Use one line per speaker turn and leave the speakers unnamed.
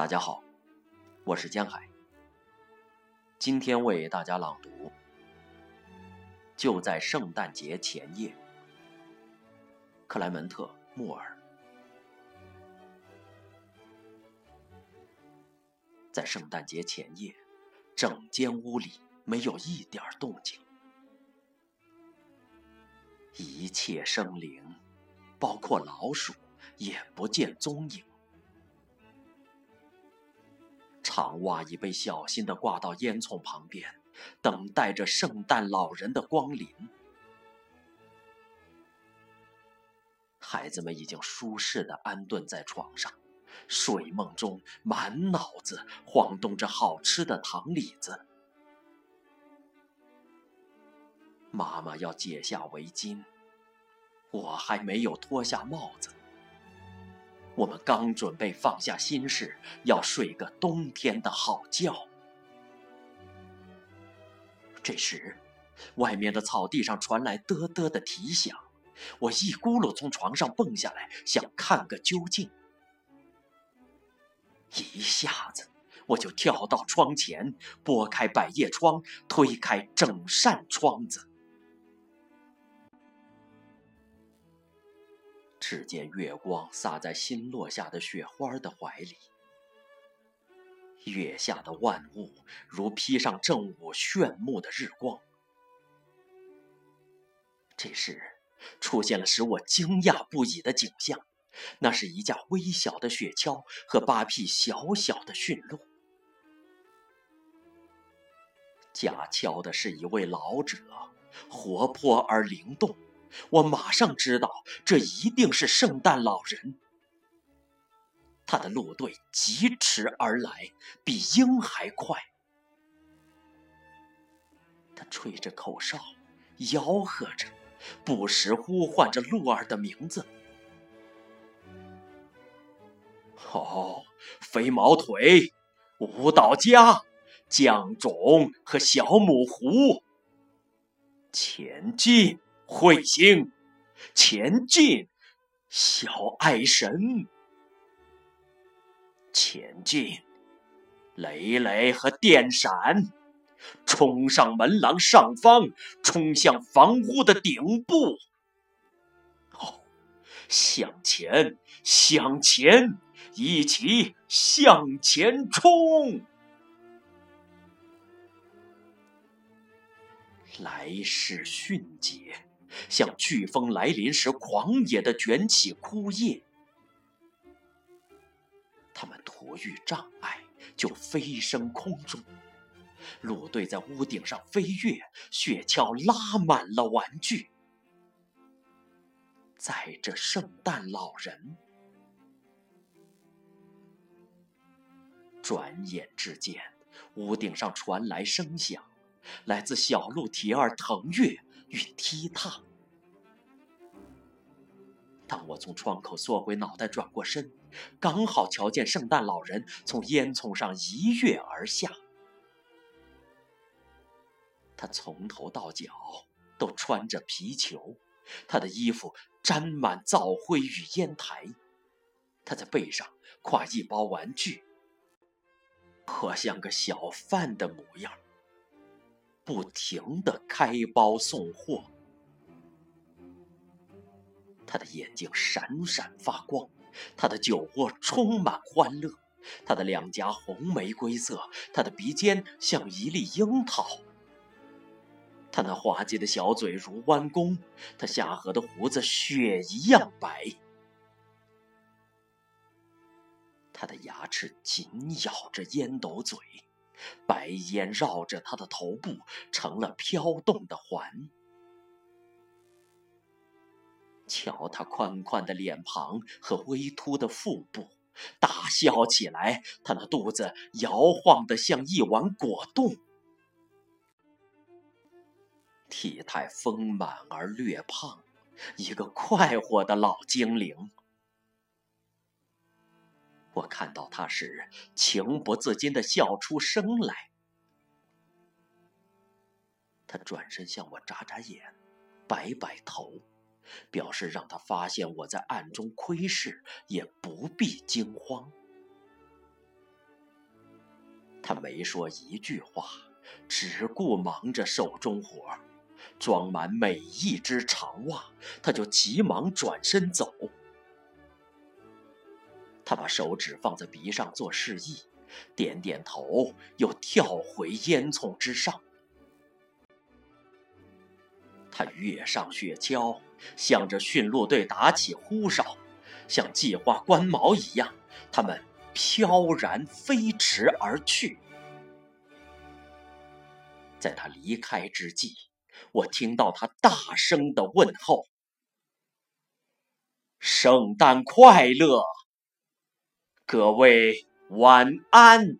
大家好，我是江海。今天为大家朗读《就在圣诞节前夜》，克莱门特·穆尔。在圣诞节前夜，整间屋里没有一点动静，一切生灵，包括老鼠，也不见踪影。长袜已被小心的挂到烟囱旁边，等待着圣诞老人的光临。孩子们已经舒适的安顿在床上，睡梦中满脑子晃动着好吃的糖李子。妈妈要解下围巾，我还没有脱下帽子。我们刚准备放下心事，要睡个冬天的好觉。这时，外面的草地上传来嘚嘚的啼响，我一咕噜从床上蹦下来，想看个究竟。一下子，我就跳到窗前，拨开百叶窗，推开整扇窗子。只见月光洒在新落下的雪花的怀里，月下的万物如披上正午炫目的日光。这时，出现了使我惊讶不已的景象，那是一架微小的雪橇和八匹小小的驯鹿。驾橇的是一位老者，活泼而灵动。我马上知道，这一定是圣诞老人。他的路队疾驰而来，比鹰还快。他吹着口哨，吆喝着，不时呼唤着鹿儿的名字。哦，飞毛腿、舞蹈家、犟种和小母狐，前进！彗星，前进！小爱神，前进！雷雷和电闪，冲上门廊上方，冲向房屋的顶部。哦，向前，向前，一起向前冲！来势迅捷。像飓风来临时狂野的卷起枯叶，他们突遇障碍就飞升空中，鹿队在屋顶上飞跃，雪橇拉满了玩具，载着圣诞老人。转眼之间，屋顶上传来声响，来自小鹿蹄儿腾跃。与踢踏。当我从窗口缩回脑袋，转过身，刚好瞧见圣诞老人从烟囱上一跃而下。他从头到脚都穿着皮球，他的衣服沾满灶灰与烟台。他在背上挎一包玩具，可像个小贩的模样。不停的开包送货，他的眼睛闪闪发光，他的酒窝充满欢乐，他的两颊红玫瑰色，他的鼻尖像一粒樱桃，他那滑稽的小嘴如弯弓，他下颌的胡子雪一样白，他的牙齿紧咬着烟斗嘴。白烟绕着他的头部成了飘动的环。瞧他宽宽的脸庞和微凸的腹部，大笑起来，他那肚子摇晃得像一碗果冻。体态丰满而略胖，一个快活的老精灵。我看到他时，情不自禁的笑出声来。他转身向我眨眨眼，摆摆头，表示让他发现我在暗中窥视也不必惊慌。他没说一句话，只顾忙着手中活，装满每一只长袜，他就急忙转身走。他把手指放在鼻上做示意，点点头，又跳回烟囱之上。他跃上雪橇，向着驯鹿队打起呼哨，像计划关毛一样，他们飘然飞驰而去。在他离开之际，我听到他大声的问候：“圣诞快乐！”各位晚安。